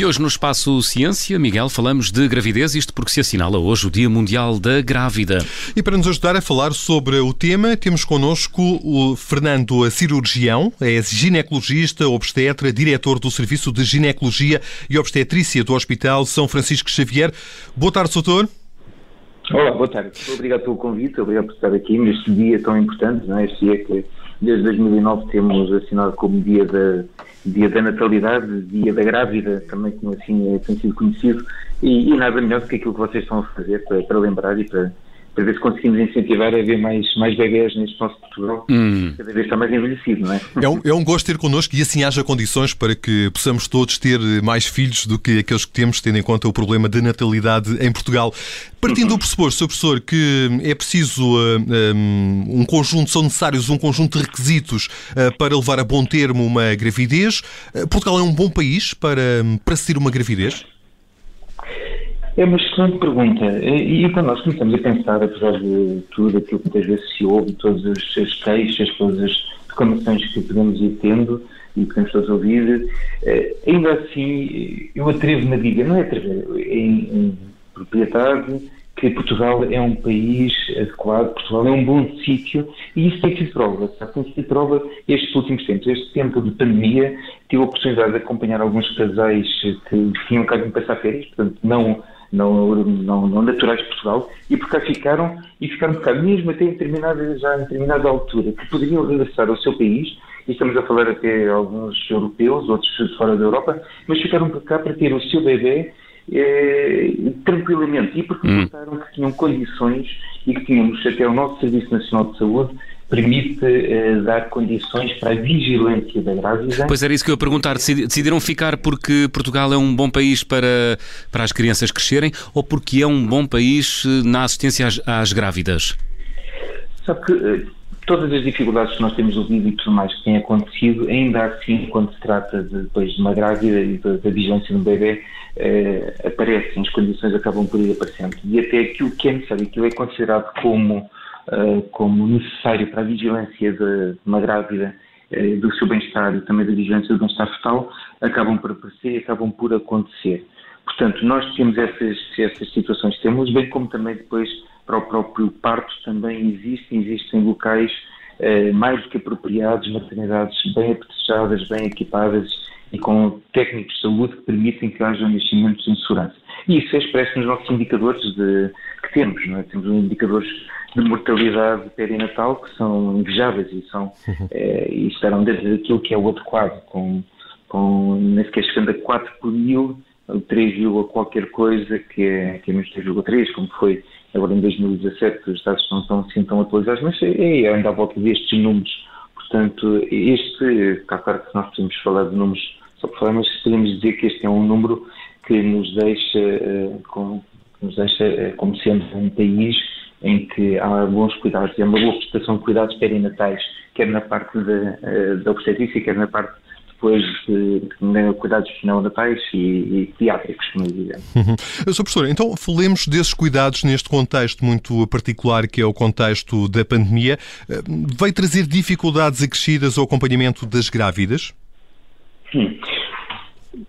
E hoje no Espaço Ciência, Miguel, falamos de gravidez, isto porque se assinala hoje o Dia Mundial da Grávida. E para nos ajudar a falar sobre o tema, temos connosco o Fernando Cirurgião, é ginecologista, obstetra, diretor do Serviço de Ginecologia e Obstetrícia do Hospital São Francisco Xavier. Boa tarde, doutor. Olá, boa tarde. Obrigado pelo convite, obrigado por estar aqui neste dia tão importante, não é? este dia que desde 2009 temos assinado como dia da, dia da natalidade, dia da grávida, também como assim é, tem sido conhecido, e, e nada melhor do que aquilo que vocês estão a fazer para, para lembrar e para, para ver se conseguimos incentivar a ver mais, mais bebés neste nosso Portugal, hum. cada vez está mais envelhecido, não é? É um, é um gosto ter connosco e assim haja condições para que possamos todos ter mais filhos do que aqueles que temos, tendo em conta o problema de natalidade em Portugal. Partindo uhum. do pressuposto, Sr. Professor, que é preciso uh, um, um, conjunto, são necessários um conjunto de requisitos uh, para levar a bom termo uma gravidez, uh, Portugal é um bom país para, para seguir uma gravidez? É uma excelente pergunta. E, quando nós começamos a pensar, apesar de tudo aquilo que muitas vezes se ouve, todas as, queixas, todas as reclamações que podemos ir tendo e que podemos todos ouvir, eh, ainda assim eu atrevo-me a dizer, não é atrever, em, em propriedade, que Portugal é um país adequado, Portugal é um bom sítio e isso tem sido prova. Tem sido prova estes últimos tempos. Este tempo de pandemia, tive a oportunidade de acompanhar alguns casais que tinham cá de passar férias, portanto, não não, não, não naturais de Portugal, e por cá ficaram, e ficaram por cá, mesmo até em determinada, já em determinada altura, que poderiam regressar ao seu país, e estamos a falar até alguns europeus, outros fora da Europa, mas ficaram por cá para ter o seu bebê eh, tranquilamente, e porque hum. que tinham condições e que tínhamos até o nosso Serviço Nacional de Saúde permite uh, dar condições para a vigilância da grávida. Pois era isso que eu ia perguntar. Decidiram ficar porque Portugal é um bom país para, para as crianças crescerem ou porque é um bom país eh, na assistência às, às grávidas? Sabe que uh, todas as dificuldades que nós temos ouvido e tudo mais que tem acontecido, ainda assim, quando se trata de, depois de uma grávida e da, da vigilância do bebê, uh, aparecem, as condições acabam por ir aparecendo. E até aquilo que é necessário, aquilo é considerado como uh, como necessário para a vigilância de uma grávida uh, do seu bem-estar e também da vigilância do bem-estar fetal, acabam por aparecer e acabam por acontecer. Portanto, nós temos essas, essas situações, temos, bem como também depois para o próprio parto também existem, existem locais uh, mais do que apropriados, maternidades bem apetrechadas, bem equipadas e com técnicos de saúde que permitem que haja nascimentos em segurança. E isso é expresso nos nossos indicadores de, que temos, não é? Temos indicadores de mortalidade perinatal que são invejáveis e são é, e estarão dentro daquilo que é o adequado, com, com nem sequer chegando a 4 por mil, 3, qualquer coisa, que é, que é menos 3,3, como foi agora em 2017, os dados não estão assim tão atualizados, mas é, é ainda à volta destes números. Portanto, este, cá claro que nós podemos falar de números só por falar, mas podemos dizer que este é um número que nos deixa, uh, com, nos deixa uh, como sendo um país em que há bons cuidados e há uma boa prestação de cuidados perinatais, quer na parte da, eh, da obstetrícia, quer na parte depois de, de cuidados neonatais e, e pediátricos, como dizemos. Uhum. Sr. Professor, então falemos desses cuidados neste contexto muito particular que é o contexto da pandemia. Eh, Vai trazer dificuldades acrescidas ao acompanhamento das grávidas? Sim.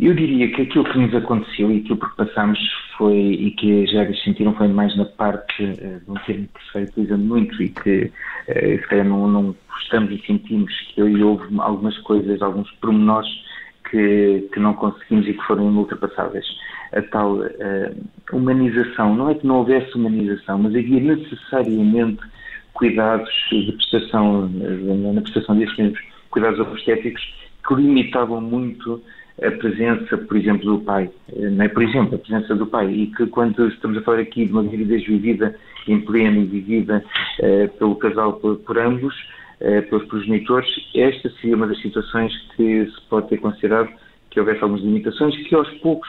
Eu diria que aquilo que nos aconteceu e aquilo que passámos foi, e que as regras sentiram foi mais na parte uh, de um termo que se vai utilizando muito e que uh, se calhar não, não gostamos e sentimos que houve algumas coisas, alguns pormenores que, que não conseguimos e que foram ultrapassáveis. A tal uh, humanização, não é que não houvesse humanização, mas havia necessariamente cuidados de prestação, na prestação desses mesmos cuidados obstétricos que limitavam muito a presença, por exemplo, do pai, não é? por exemplo, a presença do pai, e que quando estamos a falar aqui de uma gravidez vivida em pleno e vivida uh, pelo casal por, por ambos, uh, pelos progenitores, esta seria uma das situações que se pode ter considerado que houvesse algumas limitações que aos poucos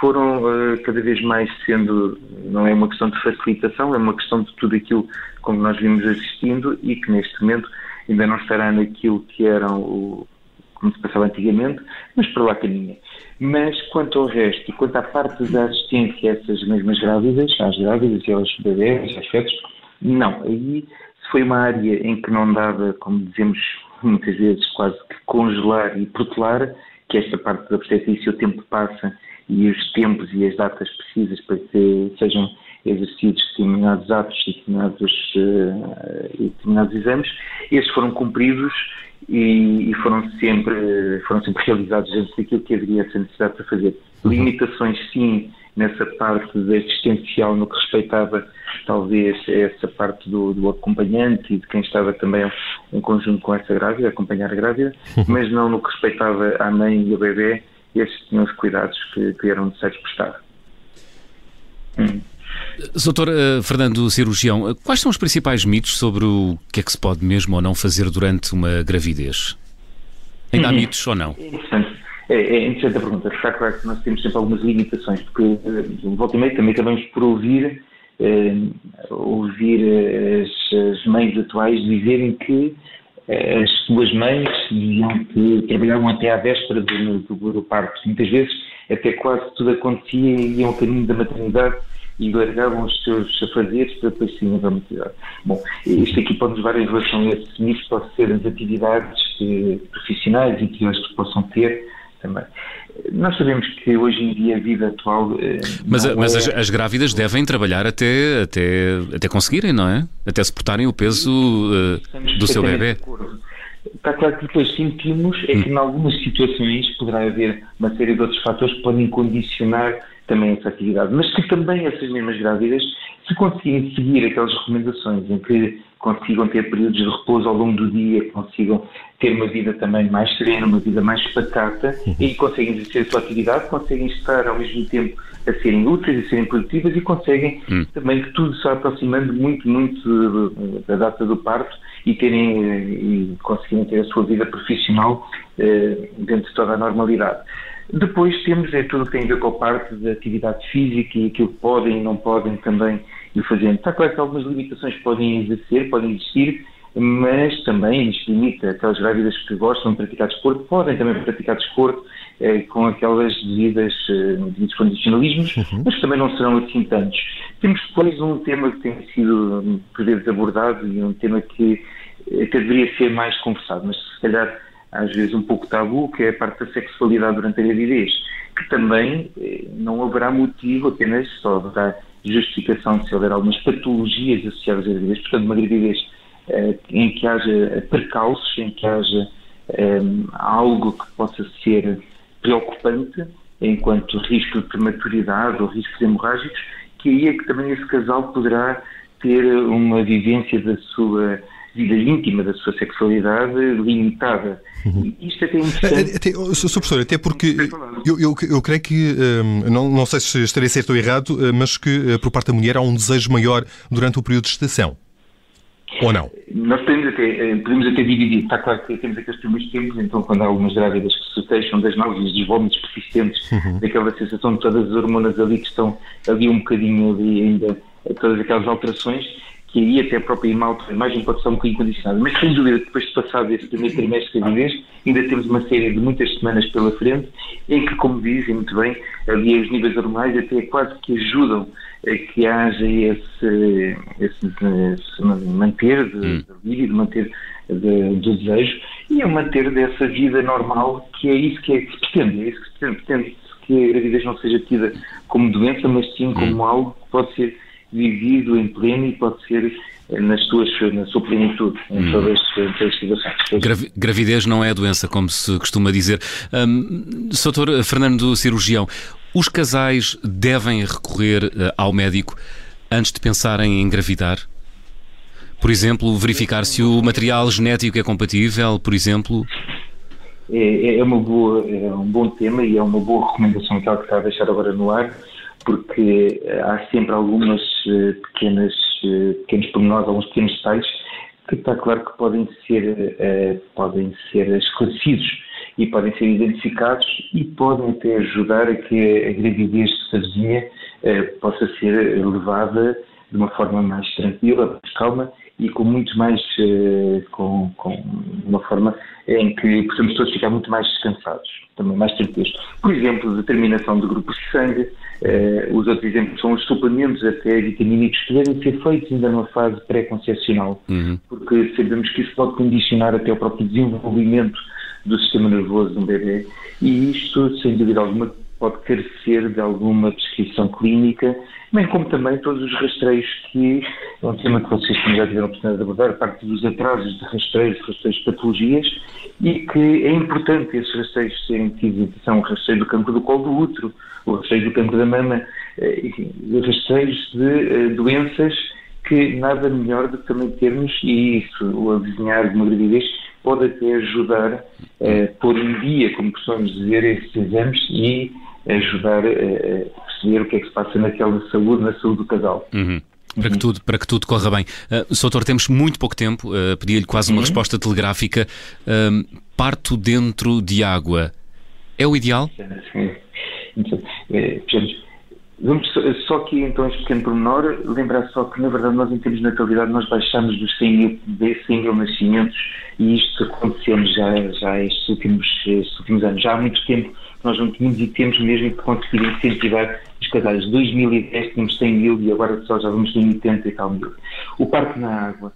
foram cada vez mais sendo, não é uma questão de facilitação, é uma questão de tudo aquilo como nós vimos assistindo e que neste momento ainda não estará naquilo que eram o como se passava antigamente, mas para lá caminha. Mas quanto ao resto e quanto à parte da assistência a essas mesmas grávidas, às grávidas e aos bebês, aos fetos, não. Aí foi uma área em que não dava, como dizemos muitas vezes, quase que congelar e protelar, que esta parte da obstetrícia o tempo passa e os tempos e as datas precisas para que sejam exercidos determinados atos e determinados, uh, determinados exames, esses foram cumpridos e, e, foram, sempre, foram sempre realizados dentro daquilo que haveria essa necessidade para fazer. Uhum. Limitações, sim, nessa parte assistencial no que respeitava talvez essa parte do, do, acompanhante e de quem estava também em conjunto com essa grávida, acompanhar a grávida, uhum. mas não no que respeitava à mãe e ao bebê, esses tinham os cuidados que, que eram necessários prestar. Hum. Doutor uh, Fernando Cirurgião, quais são os principais mitos sobre o que é que se pode mesmo ou não fazer durante uma gravidez? Ainda há uhum. mitos ou não? É interessante. É, é interessante a pergunta. Está claro que nós temos sempre algumas limitações, porque uh, volta e meia também acabamos por ouvir, ouvir as, as, mães atuais dizerem que as suas mães diziam que trabalhavam até à véspera do, do, do parto. Muitas vezes até quase tudo acontecia e iam ao caminho da maternidade e largavam os seus afazeres para depois sim a maternidade. Bom, isto aqui pode levar em relação a esses níveis, pode ser as atividades eh, profissionais e que eles possam ter também. Nós sabemos que hoje em dia a vida atual. Eh, mas, mas é... as, as, grávidas devem trabalhar até, até, até conseguirem, não é? Até suportarem o peso uh, do seu bebê. Está claro que depois sentimos é que hum. em algumas situações poderá haver uma série de outros fatores que podem condicionar também essa atividade, mas que também essas mesmas grávidas, se conseguirem seguir aquelas recomendações em que consigam ter períodos de repouso ao longo do dia, consigam ter uma vida também mais serena, uma vida mais pacata uhum. e conseguem exercer a sua atividade, conseguem estar ao mesmo tempo a serem úteis, a serem produtivas e conseguem uhum. também que tudo se aproximando muito, muito da data do parto e terem e conseguirem ter a sua vida profissional eh, dentro de toda a normalidade. Depois temos é tudo que tem a ver com a parte da atividade física e aquilo que podem e não podem também ir fazendo. Está claro que algumas limitações podem exercer, podem existir, mas também isto limita aquelas grávidas que gostam de praticar desporto, podem também praticar desporto eh, com aquelas devidas, eh, devidos condicionalismos, uhum. mas também não serão assim tantos. Temos depois um tema que tem sido por vezes abordado e um tema que, eh, que deveria ser mais conversado, mas se calhar às vezes um pouco tabu, que é a parte da sexualidade durante a gravidez, que também eh, não haverá motivo, apenas só haverá justificação se houver algumas patologias associadas à gravidez, portanto uma gravidez eh, em que haja percalços, em que haja eh, algo que possa ser preocupante, enquanto risco de prematuridade ou riscos hemorrágicos, que aí é que também esse casal poderá ter uma vivência da sua vida íntima da sua sexualidade limitada. Uhum. Isto até é interessante. Até, Sr. Professor, até porque eu, eu, eu creio que, hum, não, não sei se estarei certo ou errado, hum, mas que eh, por parte da mulher há um desejo maior durante o período de gestação. Ou não? Nós podemos até, eh, podemos até dividir. Está claro que temos aqueles primeiros tempos, então quando há algumas grávidas que se queixam das náuseas, dos vômitos persistentes, uhum. daquela sensação de todas as hormonas ali que estão ali um bocadinho ali ainda, todas aquelas alterações, que aí até a própria imagem pode estar um bocadinho condicionada. Mas sem dúvida, depois de passado esse primeiro trimestre de gravidez, ainda temos uma série de muitas semanas pela frente em que, como dizem muito bem, ali os níveis hormonais até quase que ajudam a que haja esse, esse, esse manter de, hum. de manter de, do desejo e a manter dessa vida normal, que é isso que, é, que se pretende, é isso que se pretende, pretende que a gravidez não seja tida como doença, mas sim como hum. algo que pode ser vivido em pleno e pode ser eh, nas suas, na sua plenitude, em hum. todas, as situações. gravidez não é doença, como se costuma dizer. Um, Sr. Fernando Cirurgião, os casais devem recorrer uh, ao médico antes de pensarem em engravidar? Por exemplo, verificar se o material genético é compatível, por exemplo? É, é, uma boa, é um bom tema e é uma boa recomendação que está a deixar agora no ar porque eh, há sempre algumas eh, pequenas, eh, pequenos pormenores, alguns pequenos detalhes que está claro que podem ser, podem ser esclarecidos e podem ser identificados e podem até ajudar a que a gravidez sozinha possa ser levada de uma forma mais tranquila, mais calma e com muito mais, com, com uma forma em que possamos todos ficar muito mais descansados, também mais tranquilos. Por exemplo, determinação de grupos de sangue, Uh, os outros exemplos são os suplementos até vitamínicos que devem ser feitos ainda numa fase pré-concepcional, uhum. porque sabemos que isso pode condicionar até o próprio desenvolvimento do sistema nervoso de um bebê e isto, sem dúvida alguma, pode carecer de alguma prescrição clínica, bem como também todos os rastreios que é um tema que vocês já tiveram a oportunidade de abordar, a parte dos atrasos de rastreios, rastreios de patologias, e que é importante esses rastreios serem tidos, são o rastreio do cancro do colo do útero, o rastreio do cancro da mama, eh, rastreios de eh, doenças que nada melhor do que também termos, e isso, o avizinhar de uma gravidez, pode até ajudar a eh, pôr em dia, como costumamos dizer, esses exames e ajudar a perceber o que é que se passa naquela saúde, na saúde do casal. Uhum. Para que, tudo, para que tudo corra bem. Uh, Soutor, temos muito pouco tempo, uh, pedi-lhe quase uma uhum. resposta telegráfica. Uh, parto dentro de água. É o ideal? Sim. Então, é, vamos só aqui, então, este pequeno pormenor, lembrar só que, na verdade, nós, em termos de natalidade, nós baixamos dos 100 mil, 100 mil nascimentos e isto aconteceu já, já estes, últimos, estes últimos anos. Já há muito tempo nós não tínhamos e temos mesmo que conseguir incentivar os casais. 2010 tínhamos 100 mil e agora só já vamos ter 80 e tal mil. O parque na água.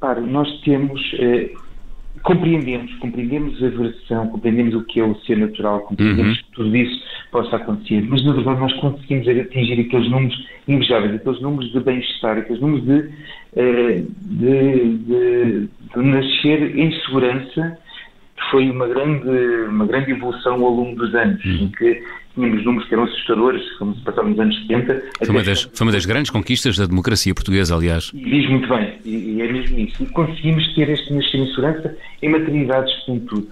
Para, nós temos, eh, compreendemos, compreendemos a versão, compreendemos o que é o ser natural, compreendemos uhum. que tudo isso possa acontecer, mas na verdade nós conseguimos atingir aqueles números invejáveis, aqueles números de bem-estar, aqueles números de, eh, de, de, de nascer em segurança foi uma grande, uma grande evolução ao longo dos anos, uhum. em que tínhamos números que eram assustadores, como se passaram nos anos 70. Foi uma, das, foi uma das grandes conquistas da democracia portuguesa, aliás. E diz muito bem, e, e, é mesmo isso. E conseguimos ter este nascer em segurança em maternidades, tudo.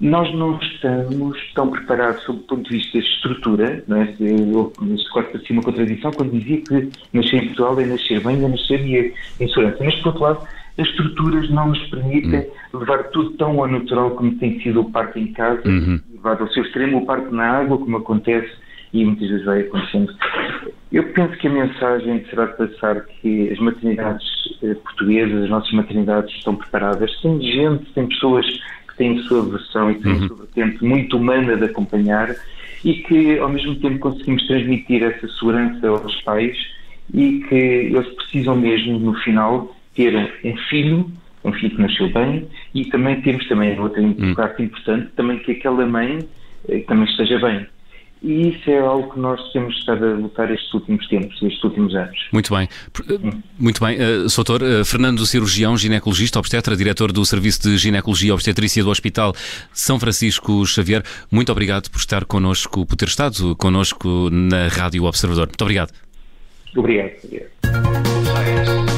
Nós não estamos tão preparados sob o ponto de vista de estrutura, não é? Eu, neste quase parecia uma contradição quando dizia que nascer em Portugal é nascer bem, é nascer e é em segurança. Mas, por outro lado, as estruturas não nos permitem uhum. levar tudo tão ao natural como tem sido o parto em casa, uhum. levar ao seu extremo o parto na água, como acontece e muitas vezes vai acontecendo. Eu penso que a mensagem será de passar que as maternidades eh, portuguesas, as nossas maternidades estão preparadas. Tem gente, tem pessoas que têm a sua versão e têm uhum. a sua vertente muito humana de acompanhar e que ao mesmo tempo conseguimos transmitir essa segurança aos pais e que eles precisam mesmo, no final, ter um filho, um filho que nasceu bem, e também temos também outra hum. parte importante, também que aquela mãe eh, também esteja bem. E isso é algo que nós temos estado a lutar estes últimos tempos, estes últimos anos. Muito bem. Hum. Muito bem. Uh, Soutor, uh, Fernando Cirurgião, ginecologista, obstetra, diretor do Serviço de Ginecologia e Obstetrícia do Hospital São Francisco Xavier, muito obrigado por estar connosco, por ter estado connosco na Rádio Observador. Muito obrigado. Obrigado. obrigado.